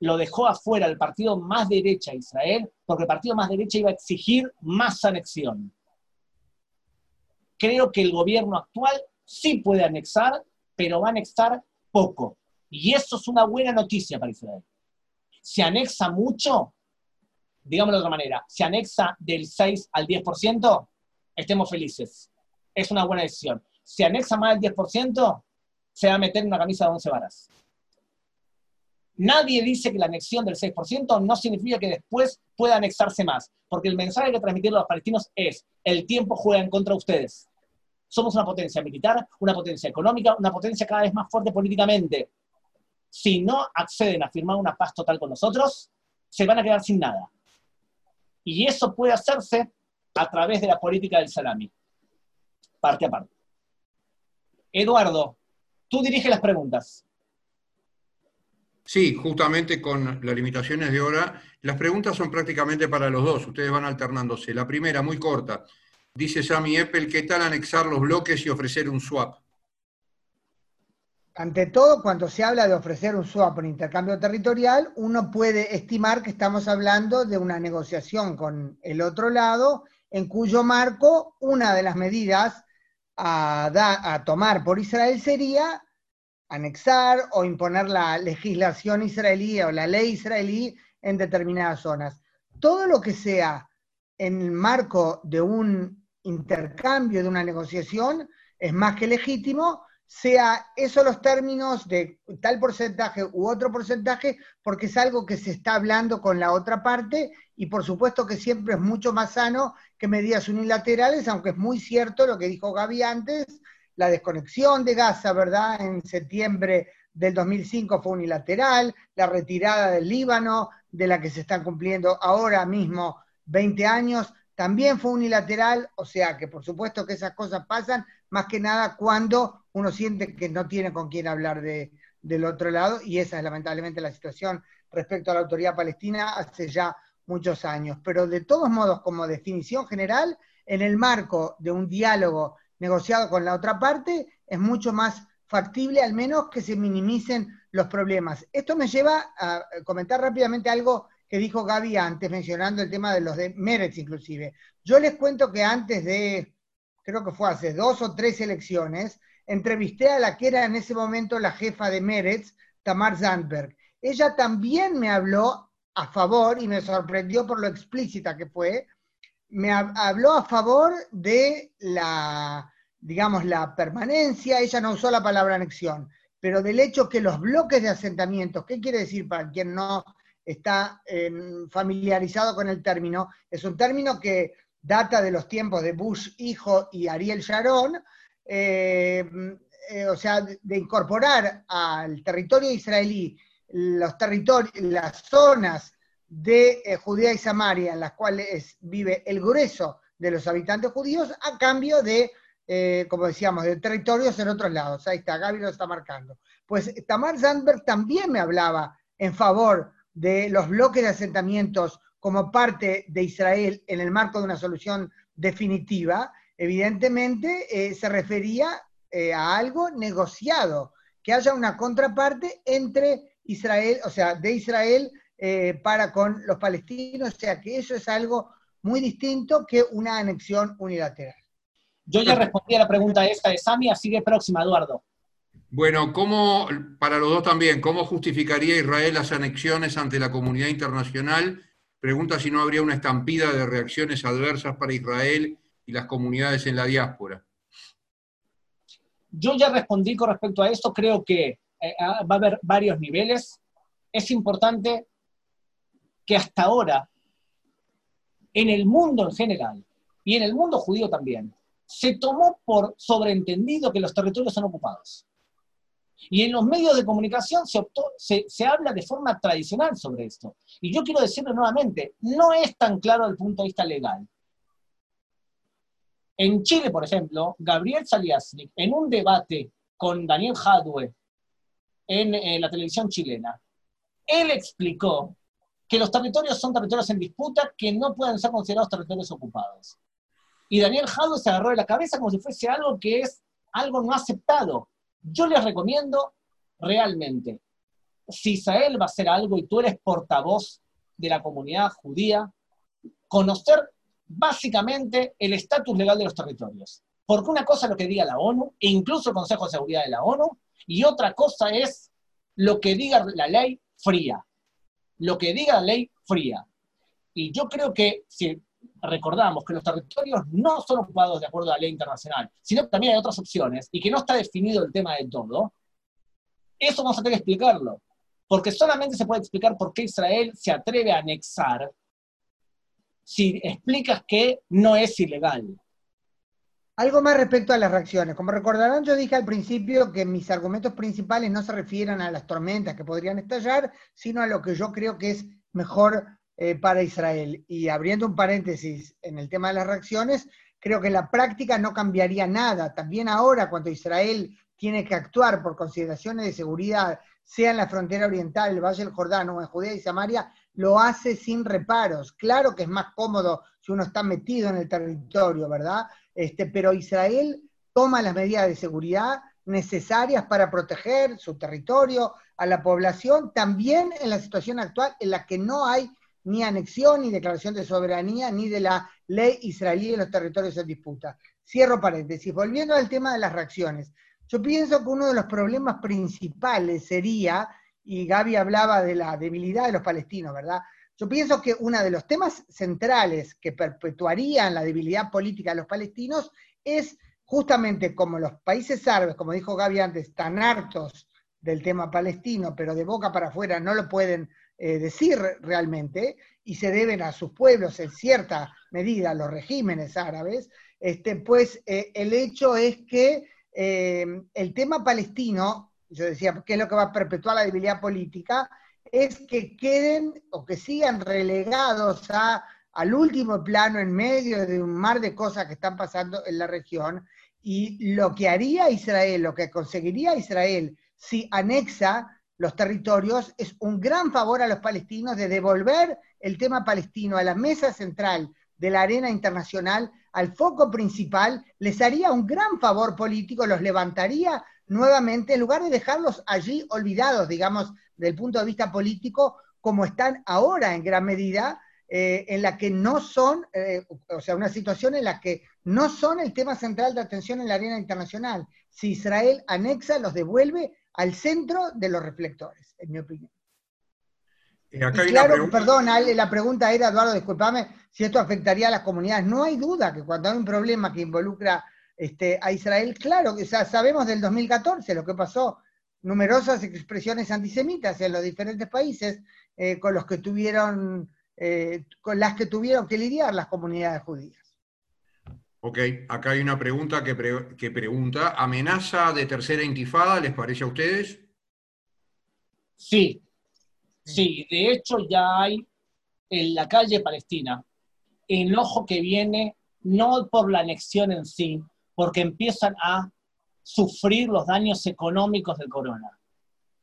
Lo dejó afuera el partido más derecha de Israel, porque el partido más derecha iba a exigir más anexión creo que el gobierno actual sí puede anexar, pero va a anexar poco. Y eso es una buena noticia para Israel. Si anexa mucho, digámoslo de otra manera, si anexa del 6 al 10%, estemos felices. Es una buena decisión. Si anexa más del 10%, se va a meter en una camisa de 11 varas. Nadie dice que la anexión del 6% no significa que después pueda anexarse más, porque el mensaje que transmitieron los palestinos es, el tiempo juega en contra de ustedes. Somos una potencia militar, una potencia económica, una potencia cada vez más fuerte políticamente. Si no acceden a firmar una paz total con nosotros, se van a quedar sin nada. Y eso puede hacerse a través de la política del salami, parte a parte. Eduardo, tú diriges las preguntas. Sí, justamente con las limitaciones de hora, las preguntas son prácticamente para los dos, ustedes van alternándose. La primera, muy corta. Dice Sammy Apple, ¿qué tal anexar los bloques y ofrecer un swap? Ante todo, cuando se habla de ofrecer un swap en intercambio territorial, uno puede estimar que estamos hablando de una negociación con el otro lado, en cuyo marco una de las medidas a, a tomar por Israel sería anexar o imponer la legislación israelí o la ley israelí en determinadas zonas. Todo lo que sea en el marco de un intercambio, de una negociación, es más que legítimo, sea eso los términos de tal porcentaje u otro porcentaje, porque es algo que se está hablando con la otra parte y por supuesto que siempre es mucho más sano que medidas unilaterales, aunque es muy cierto lo que dijo Gaby antes, la desconexión de Gaza, ¿verdad? En septiembre del 2005 fue unilateral, la retirada del Líbano, de la que se están cumpliendo ahora mismo 20 años, también fue unilateral, o sea que por supuesto que esas cosas pasan, más que nada cuando uno siente que no tiene con quién hablar de, del otro lado, y esa es lamentablemente la situación respecto a la autoridad palestina hace ya muchos años. Pero de todos modos, como definición general, en el marco de un diálogo negociado con la otra parte, es mucho más factible al menos que se minimicen los problemas. Esto me lleva a comentar rápidamente algo que dijo Gaby antes, mencionando el tema de los de Meretz inclusive. Yo les cuento que antes de, creo que fue hace dos o tres elecciones, entrevisté a la que era en ese momento la jefa de Meretz, Tamar Zandberg. Ella también me habló a favor, y me sorprendió por lo explícita que fue, me habló a favor de la, digamos, la permanencia, ella no usó la palabra anexión, pero del hecho que los bloques de asentamientos, ¿qué quiere decir para quien no está em, familiarizado con el término. Es un término que data de los tiempos de Bush hijo y Ariel Sharon, em, eh, o sea, de, incorporar al territorio israelí los territorios, las zonas de eh, Judea y Samaria en las cuales vive el grueso de los habitantes judíos a cambio de, eh, como decíamos, de territorios en otros lados. Ahí está, Gaby lo está marcando. Pues Tamar Zandberg también me hablaba en favor de los bloques de asentamientos como parte de Israel en el marco de una solución definitiva, evidentemente eh, se refería eh, a algo negociado, que haya una contraparte entre Israel, o sea, de Israel eh, para con los palestinos, o sea, que eso es algo muy distinto que una anexión unilateral. Yo ya respondí a la pregunta esta de Sami, así que próxima, Eduardo. Bueno, ¿cómo, para los dos también, cómo justificaría Israel las anexiones ante la comunidad internacional? Pregunta si no habría una estampida de reacciones adversas para Israel y las comunidades en la diáspora. Yo ya respondí con respecto a esto, creo que eh, ah, va a haber varios niveles. Es importante que hasta ahora, en el mundo en general, y en el mundo judío también, se tomó por sobreentendido que los territorios son ocupados. Y en los medios de comunicación se, se, habla de forma tradicional sobre esto. Y yo quiero decirlo nuevamente, no es tan claro desde el punto de vista legal. En Chile, por ejemplo, Gabriel Saliasnik, en un debate con Daniel Jadwe en, la televisión chilena, él explicó que los territorios son territorios en disputa que no pueden ser considerados territorios ocupados. Y Daniel Jadwe se agarró de la cabeza como si fuese algo que es algo no aceptado. Yo les recomiendo realmente, si Israel va a hacer algo y tú eres portavoz de la comunidad judía, conocer básicamente el estatus legal de los territorios. Porque una cosa es lo que diga la ONU, e incluso el Consejo de Seguridad de la ONU, y otra cosa es lo que diga la ley fría. Lo que diga la ley fría. Y yo creo que si recordamos que los territorios no son ocupados de acuerdo a la ley internacional, sino que también hay otras opciones y que no está definido el tema de todo, eso vamos a tener que explicarlo. Porque solamente se puede explicar por qué Israel se atreve a anexar si explicas que no es ilegal. Algo más respecto a las reacciones. Como recordarán, yo dije al principio que mis argumentos principales no se refieren a las tormentas que podrían estallar, sino a lo que yo creo que es mejor eh, para Israel. Y abriendo un paréntesis en el tema de las reacciones, creo que la práctica no cambiaría nada. También ahora, cuando Israel tiene que actuar por consideraciones de seguridad, sea en la frontera oriental, el Valle del Jordán o en Judea y Samaria, lo hace sin reparos. Claro que es más cómodo si uno está metido en el territorio, ¿verdad? Este, pero Israel toma las medidas de seguridad necesarias para proteger su territorio, a la población, también en la situación actual en la que no hay ni anexión, ni declaración de soberanía, ni de la ley israelí de los territorios en disputa. Cierro paréntesis. Volviendo al tema de las reacciones. Yo pienso que uno de los problemas principales sería, y Gaby hablaba de la debilidad de los palestinos, ¿verdad? Yo pienso que uno de los temas centrales que perpetuarían la debilidad política de los palestinos es justamente como los países árabes, como dijo Gaby antes, están hartos del tema palestino, pero de boca para afuera no lo pueden eh, decir realmente, y se deben a sus pueblos en cierta medida, a los regímenes árabes, este, pues eh, el hecho es que eh, el tema palestino, yo decía, ¿qué es lo que va a perpetuar la debilidad política? Es que queden o que sigan relegados a, al último plano en medio de un mar de cosas que están pasando en la región. Y lo que haría Israel, lo que conseguiría Israel si anexa los territorios, es un gran favor a los palestinos de devolver el tema palestino a la mesa central de la arena internacional al foco principal, les haría un gran favor político, los levantaría nuevamente en lugar de dejarlos allí olvidados, digamos, del punto de vista político, como están ahora en gran medida, eh, en la que no son, eh, o sea, una situación en la que no son el tema central de atención en la arena internacional. Si Israel anexa, los devuelve al centro de los reflectores, en mi opinión. Eh, claro, perdón, la pregunta era, Eduardo, discúlpame, si esto afectaría a las comunidades. No hay duda que cuando hay un problema que involucra este, a Israel, claro, que sabemos del 2014 lo que pasó, numerosas expresiones antisemitas en los diferentes países eh, con los que tuvieron, eh, con las que tuvieron que lidiar las comunidades judías. Ok, acá hay una pregunta que, que pregunta, ¿amenaza de tercera intifada les parece a ustedes? Sí, Sí, de hecho ya hay en la calle palestina enojo que viene no por la anexión en sí, porque empiezan a sufrir los daños económicos del corona,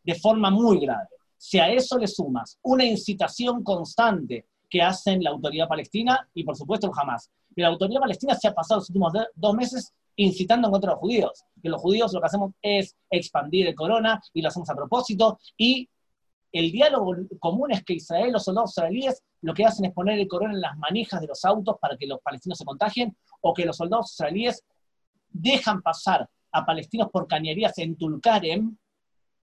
de forma muy grave. Si a eso le sumas una incitación constante que hacen la autoridad palestina y por supuesto el Hamas. La autoridad palestina se ha pasado los últimos dos meses incitando en contra de los judíos. Que los judíos lo que hacemos es expandir el corona y lo hacemos a propósito y el diálogo común es que Israel, los soldados israelíes, lo que hacen es poner el corona en las manijas de los autos para que los palestinos se contagien, o que los soldados israelíes dejan pasar a palestinos por cañerías en Tulkarem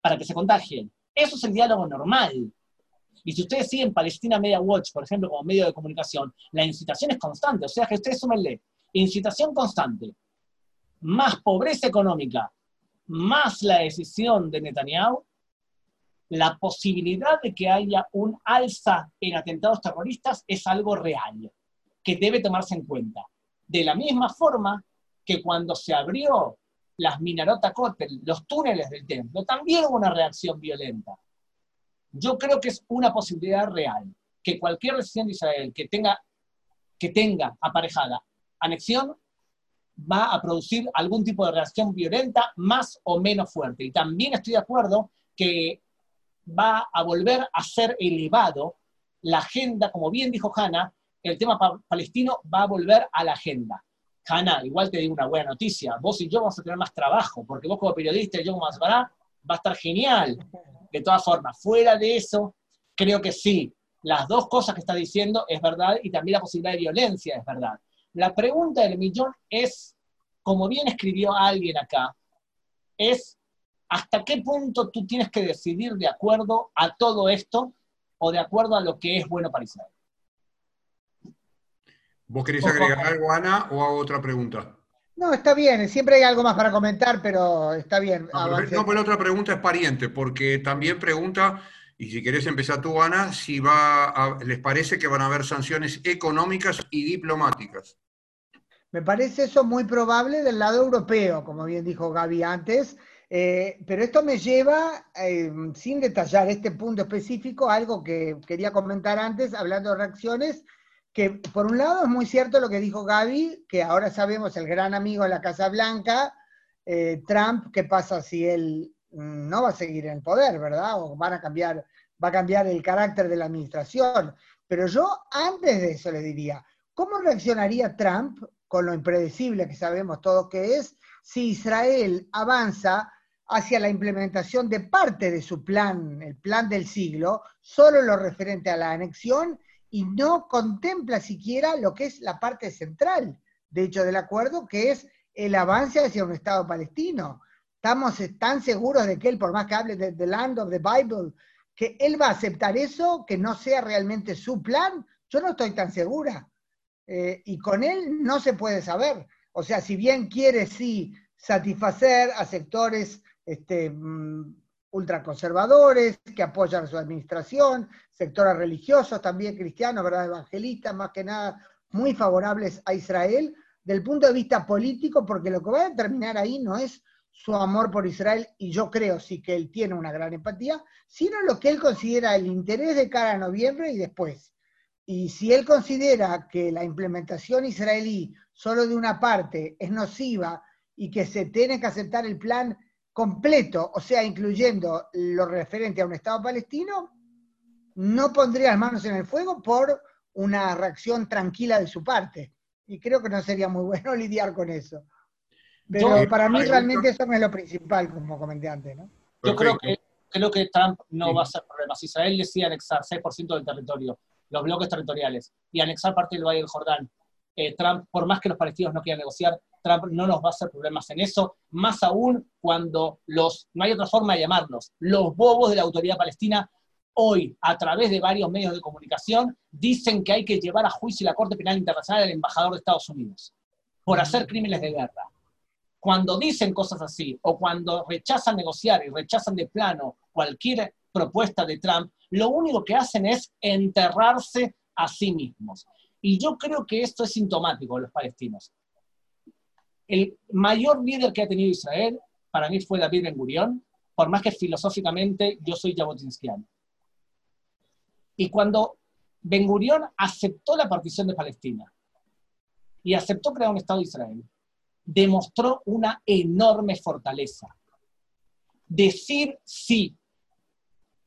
para que se contagien. Eso es el diálogo normal. Y si ustedes siguen Palestina Media Watch, por ejemplo, como medio de comunicación, la incitación es constante. O sea que ustedes súmenle incitación constante, más pobreza económica, más la decisión de Netanyahu, la posibilidad de que haya un alza en atentados terroristas es algo real, que debe tomarse en cuenta. De la misma forma que cuando se abrió las Minarota Kotel, los túneles del templo, también hubo una reacción violenta. Yo creo que es una posibilidad real, que cualquier decisión de Israel que tenga, que tenga aparejada anexión, va a producir algún tipo de reacción violenta más o menos fuerte. Y también estoy de acuerdo que va a volver a ser elevado la agenda, como bien dijo Hanna, el tema palestino va a volver a la agenda. Hanna, igual te digo una buena noticia, vos y yo vamos a tener más trabajo, porque vos como periodista y yo como Asbará, va a estar genial. De todas formas, fuera de eso, creo que sí, las dos cosas que está diciendo es verdad y también la posibilidad de violencia es verdad. La pregunta del millón es, como bien escribió alguien acá, es hasta qué punto tú tienes que decidir de acuerdo a todo esto o de acuerdo a lo que es bueno para Israel. ¿Vos querés agregar algo, Ana, o hago otra pregunta? No, está bien, siempre hay algo más para comentar, pero está bien. No, pero, la otra pregunta es pariente, porque también pregunta, y si querés empezar tú, Ana, si va les parece que van a haber sanciones económicas y diplomáticas. Me parece eso muy probable del lado europeo, como bien dijo Gaby antes, eh, pero esto me lleva, eh, sin detallar este punto específico, a algo que quería comentar antes, hablando de reacciones, que por un lado es muy cierto lo que dijo Gaby, que ahora sabemos el gran amigo de la Casa Blanca, eh, Trump, qué pasa si él mm, no va a seguir en el poder, ¿verdad? O van a cambiar, va a cambiar el carácter de la administración. Pero yo antes de eso le diría, ¿cómo reaccionaría Trump con lo impredecible que sabemos todos que es si Israel avanza hacia la implementación de parte de su plan, el plan del siglo, solo lo referente a la anexión y no contempla siquiera lo que es la parte central, de hecho, del acuerdo, que es el avance hacia un Estado palestino. Estamos tan seguros de que él, por más que hable de The Land of the Bible, que él va a aceptar eso, que no sea realmente su plan, yo no estoy tan segura. Eh, y con él no se puede saber. O sea, si bien quiere sí satisfacer a sectores este, mm, ultraconservadores que apoyan su administración, sectores religiosos también cristianos, ¿verdad? evangelistas, más que nada muy favorables a Israel, del punto de vista político, porque lo que va a determinar ahí no es su amor por Israel, y yo creo sí que él tiene una gran empatía, sino lo que él considera el interés de cara a noviembre y después. Y si él considera que la implementación israelí solo de una parte es nociva y que se tiene que aceptar el plan completo, o sea, incluyendo lo referente a un Estado palestino, no pondría las manos en el fuego por una reacción tranquila de su parte. Y creo que no sería muy bueno lidiar con eso. Pero para mí realmente eso no es lo principal, como comenté antes, ¿no? Yo creo que, creo que Trump no va a ser problema. Si Israel decide anexar 6% del territorio los bloques territoriales y anexar parte del Valle del Jordán, eh, Trump, por más que los palestinos no quieran negociar, Trump no nos va a hacer problemas en eso, más aún cuando los, no hay otra forma de llamarlos, los bobos de la autoridad palestina hoy, a través de varios medios de comunicación, dicen que hay que llevar a juicio la Corte Penal Internacional al embajador de Estados Unidos por hacer crímenes de guerra. Cuando dicen cosas así, o cuando rechazan negociar y rechazan de plano cualquier propuesta de Trump, lo único que hacen es enterrarse a sí mismos. Y yo creo que esto es sintomático de los palestinos. El mayor líder que ha tenido Israel, para mí, fue David Ben Gurión, por más que filosóficamente yo soy jabotinskiano. Y cuando Ben Gurión aceptó la partición de Palestina y aceptó crear un Estado de Israel, demostró una enorme fortaleza. Decir sí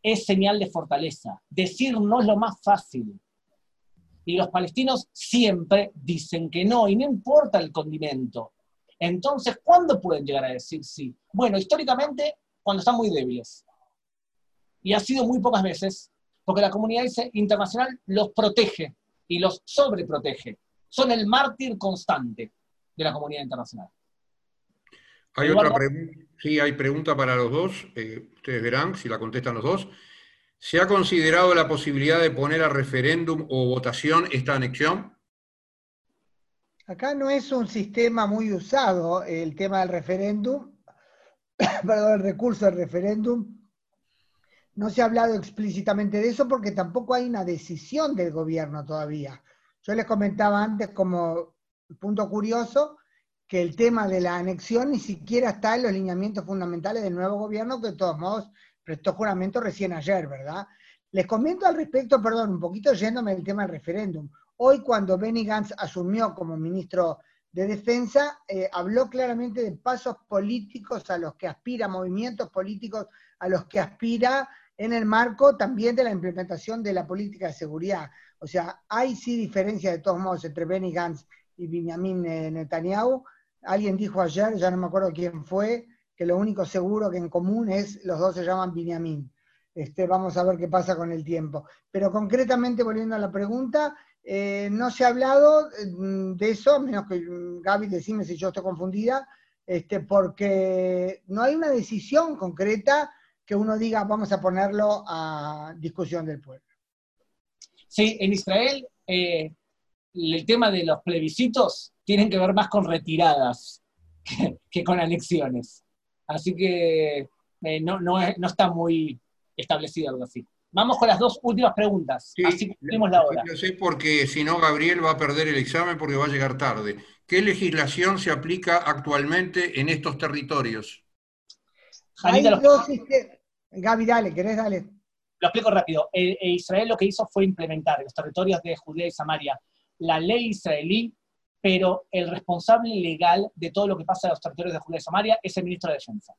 es señal de fortaleza. Decir no es lo más fácil. Y los palestinos siempre dicen que no, y no importa el condimento. Entonces, ¿cuándo pueden llegar a decir sí? Bueno, históricamente, cuando están muy débiles. Y ha sido muy pocas veces, porque la comunidad internacional los protege y los sobreprotege. Son el mártir constante de la comunidad internacional. Hay otra pregunta. Sí, hay pregunta para los dos. Eh, ustedes verán si la contestan los dos. ¿Se ha considerado la posibilidad de poner a referéndum o votación esta anexión? Acá no es un sistema muy usado el tema del referéndum, perdón, el recurso del referéndum. No se ha hablado explícitamente de eso porque tampoco hay una decisión del gobierno todavía. Yo les comentaba antes como punto curioso que el tema de la anexión ni siquiera está en los lineamientos fundamentales del nuevo gobierno, que de todos modos prestó juramento recién ayer, ¿verdad? Les comento al respecto, perdón, un poquito yéndome del tema del referéndum. Hoy cuando Benny Gantz asumió como ministro de Defensa eh, habló claramente de pasos políticos a los que aspira, movimientos políticos a los que aspira en el marco también de la implementación de la política de seguridad. O sea, hay sí diferencia de todos modos entre Benny Gantz y Benjamin eh, Netanyahu. Alguien dijo ayer, ya no me acuerdo quién fue, que lo único seguro que en común es los dos se llaman Benjamin. Este, vamos a ver qué pasa con el tiempo. Pero concretamente, volviendo a la pregunta, eh, no se ha hablado mm, de eso, menos que mm, Gaby, decime si yo estoy confundida, este, porque no hay una decisión concreta que uno diga vamos a ponerlo a discusión del pueblo. Sí, en Israel eh, el tema de los plebiscitos tienen que ver más con retiradas que, con anexiones. Así que eh, no, no, no está muy establecido algo así. Vamos con las dos últimas preguntas, así cumplimos la hora. Yo sé porque si no Gabriel va a perder el examen porque va a llegar tarde. ¿Qué legislación se aplica actualmente en estos territorios? Hay dos Gaby, dale, ¿querés? Dale. Lo explico rápido. Eh, eh, Israel lo que hizo fue implementar en los territorios de Judea y Samaria la ley israelí, pero el responsable legal de todo lo que pasa en los territorios de Judea y Samaria es el ministro de Defensa.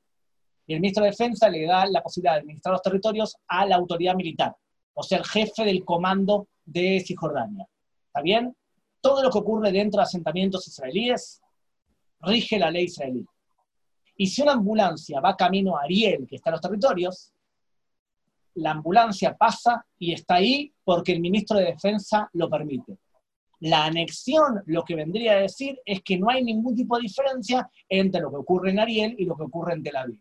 Y el ministro de Defensa le da la posibilidad de administrar los territorios a la autoridad militar, o sea, el jefe del comando de Cisjordania. ¿Está bien? Todo lo que ocurre dentro de asentamientos israelíes rige la ley israelí. Y si una ambulancia va camino a Ariel, que está en los territorios, la ambulancia pasa y está ahí porque el ministro de Defensa lo permite. La anexión lo que vendría a decir es que no hay ningún tipo de diferencia entre lo que ocurre en Ariel y lo que ocurre en Tel Aviv.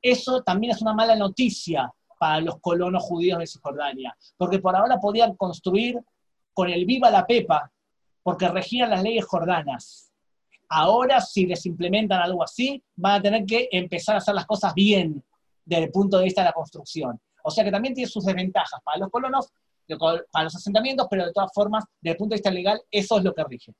Eso también es una mala noticia para los colonos judíos de Cisjordania, porque por ahora podían construir con el viva la pepa, porque regían las leyes jordanas Ahora, si les implementan algo así, van a tener que empezar a hacer las cosas bien desde el punto de vista de la construcción. O sea que también tiene sus desventajas para los colonos, para los asentamientos, pero de todas formas, desde el punto de vista legal, eso es lo que rige.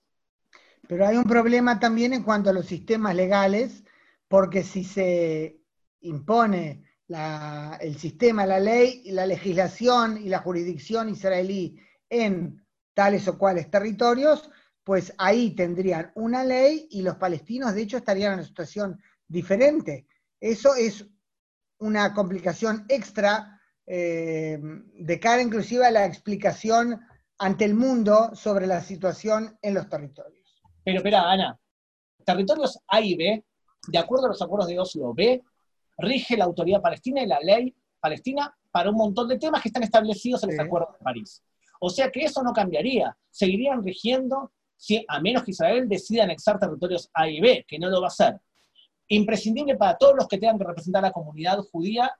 Pero hay un problema también en cuanto a los sistemas legales, porque si se impone el sistema, la ley, la legislación y la jurisdicción israelí en tales o cuales territorios, pues ahí tendrían una ley y los palestinos de hecho estarían en una situación diferente. Eso es una complicación extra eh, de cara inclusive a la explicación ante el mundo sobre la situación en los territorios. Pero espera, Ana, territorios A y B, de acuerdo a los acuerdos de Oslo B, rige la autoridad palestina y la ley palestina para un montón de temas que están establecidos en los acuerdos de París. O sea que eso no cambiaría, seguirían rigiendo a menos que Israel decida anexar territorios A y B, que no lo va a hacer. Imprescindible para todos los que tengan que representar a la comunidad judía,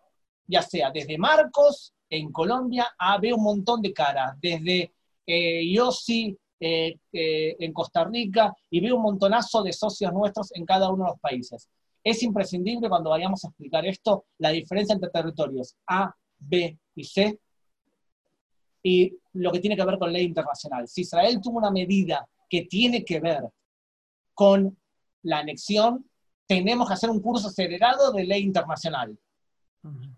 ya sea desde Marcos en Colombia a ver un montón de caras, desde eh, Yossi eh, eh, en Costa Rica y veo un montonazo de socios nuestros en cada uno de los países. Es imprescindible cuando vayamos a explicar esto la diferencia entre territorios A, B y C y lo que tiene que ver con ley internacional. Si Israel tuvo una medida que tiene que ver con la anexión, tenemos que hacer un curso acelerado de ley internacional.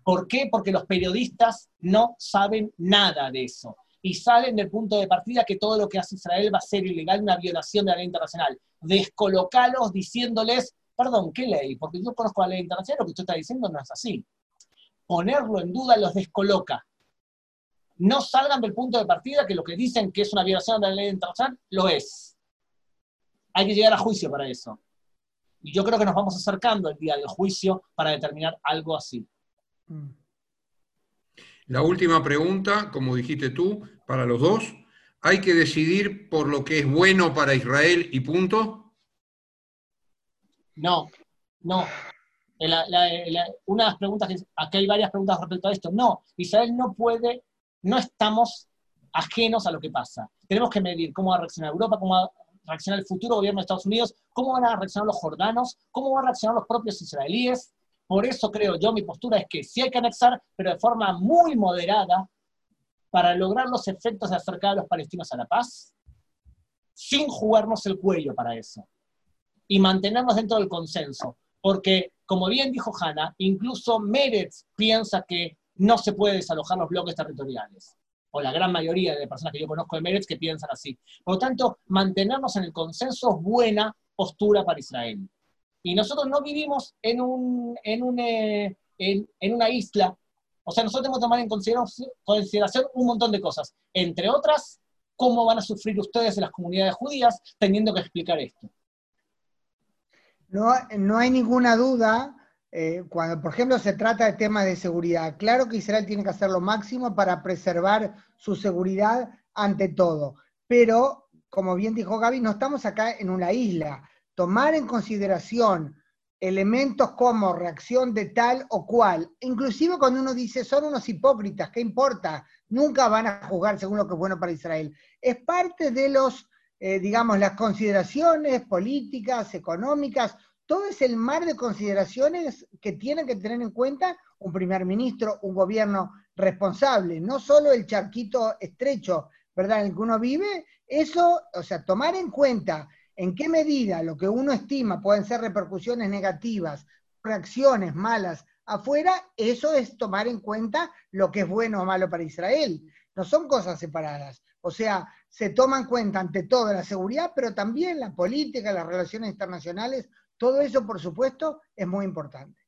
¿Por qué? Porque los periodistas no saben nada de eso y salen del punto de partida que todo lo que hace Israel va a ser ilegal, una violación de la ley internacional. Descolocalos diciéndoles, perdón, ¿qué ley? Porque yo conozco la ley internacional, lo que usted está diciendo no es así. Ponerlo en duda los descoloca no salgan del punto de partida que lo que dicen que es una violación de la ley internacional, lo es. Hay que llegar a juicio para eso. Y yo creo que nos vamos acercando al día del juicio para determinar algo así. La última pregunta, como dijiste tú, para los dos. ¿Hay que decidir por lo que es bueno para Israel y punto? No, no. una de las preguntas, que, aquí hay varias preguntas respecto a esto. No, Israel no puede no estamos ajenos a lo que pasa. Tenemos que medir cómo va a reaccionar Europa, cómo va a reaccionar el futuro gobierno de Estados Unidos, cómo van a reaccionar los jordanos, cómo van a reaccionar los propios israelíes. Por eso creo yo, mi postura es que sí hay que anexar, pero de forma muy moderada, para lograr los efectos de acercar a los palestinos a la paz, sin jugarnos el cuello para eso. Y mantenernos dentro del consenso. Porque, como bien dijo Hanna, incluso Meretz piensa que no se puede desalojar los bloques territoriales. O la gran mayoría de personas que yo conozco de Meretz que piensan así. Por lo tanto, mantenernos en el consenso es buena postura para Israel. Y nosotros no vivimos en, un, en, un, eh, en, una isla, o sea, nosotros tenemos que tomar en consideración, un montón de cosas, entre otras, cómo van a sufrir ustedes las comunidades judías teniendo que explicar esto. No, no hay ninguna duda eh, cuando, por ejemplo, se trata de temas de seguridad. Claro que Israel tiene que hacer lo máximo para preservar su seguridad ante todo, pero, como bien dijo Gaby, no estamos acá en una isla. Tomar en consideración elementos como reacción de tal o cual, inclusive cuando uno dice son unos hipócritas, ¿qué importa? Nunca van a juzgar según lo que es bueno para Israel. Es parte de los, eh, digamos, las consideraciones políticas, económicas, todo es el mar de consideraciones que tienen que tener en cuenta un primer ministro, un gobierno responsable, no solo el charquito estrecho, ¿verdad?, en el que uno vive, eso, o sea, tomar en cuenta en qué medida lo que uno estima pueden ser repercusiones negativas, reacciones malas afuera, eso es tomar en cuenta lo que es bueno o malo para Israel. No son cosas separadas. O sea, se toma en cuenta ante todo la seguridad, pero también la política, las relaciones internacionales todo eso, por supuesto, es muy importante.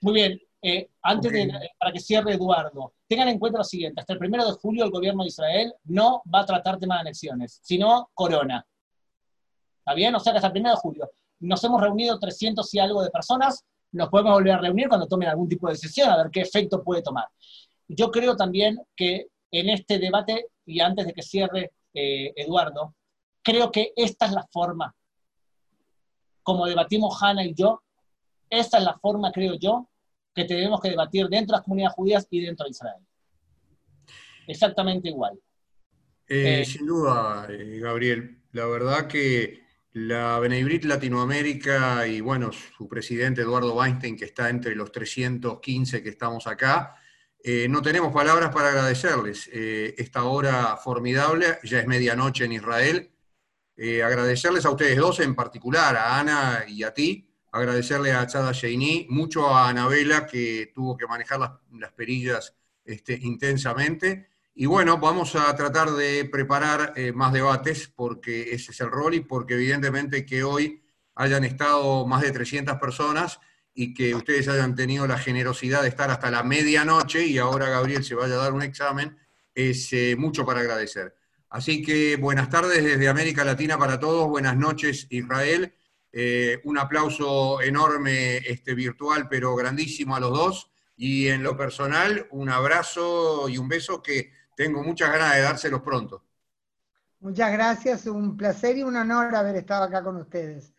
Muy bien. Eh, antes de, para que cierre Eduardo, tengan en cuenta lo siguiente, hasta el primero de julio el gobierno de Israel no va a tratar temas de anexiones, sino corona. ¿Está bien? O sea que hasta el primero de julio. Nos hemos reunido 300 y algo de personas, nos podemos volver a reunir cuando tomen algún tipo de decisión, a ver qué efecto puede tomar. Yo creo también que en este debate, y antes de que cierre eh, Eduardo, creo que esta es la forma como debatimos Hanna y yo, esa es la forma, creo yo, que tenemos que debatir dentro de las comunidades judías y dentro de Israel. Exactamente igual. Eh, eh, sin duda, Gabriel. La verdad que la Beneibrit Latinoamérica y bueno, su presidente Eduardo Weinstein, que está entre los 315 que estamos acá, no tenemos palabras para agradecerles. Esta hora formidable, ya es medianoche en Israel, eh, agradecerles a ustedes dos en particular, a Ana y a ti, agradecerle a Chada Sheini, mucho a Anabela que tuvo que manejar las, perillas este, intensamente. Y bueno, vamos a tratar de preparar eh, más debates porque ese es el rol y porque evidentemente que hoy hayan estado más de 300 personas y que ustedes hayan tenido la generosidad de estar hasta la medianoche y ahora Gabriel se vaya a dar un examen, es eh, mucho para agradecer. Así que buenas tardes desde América Latina para todos, buenas noches Israel. Eh, un aplauso enorme este, virtual, pero grandísimo a los dos. Y en lo personal, un abrazo y un beso que tengo muchas ganas de dárselos pronto. Muchas gracias, un placer y un honor haber estado acá con ustedes.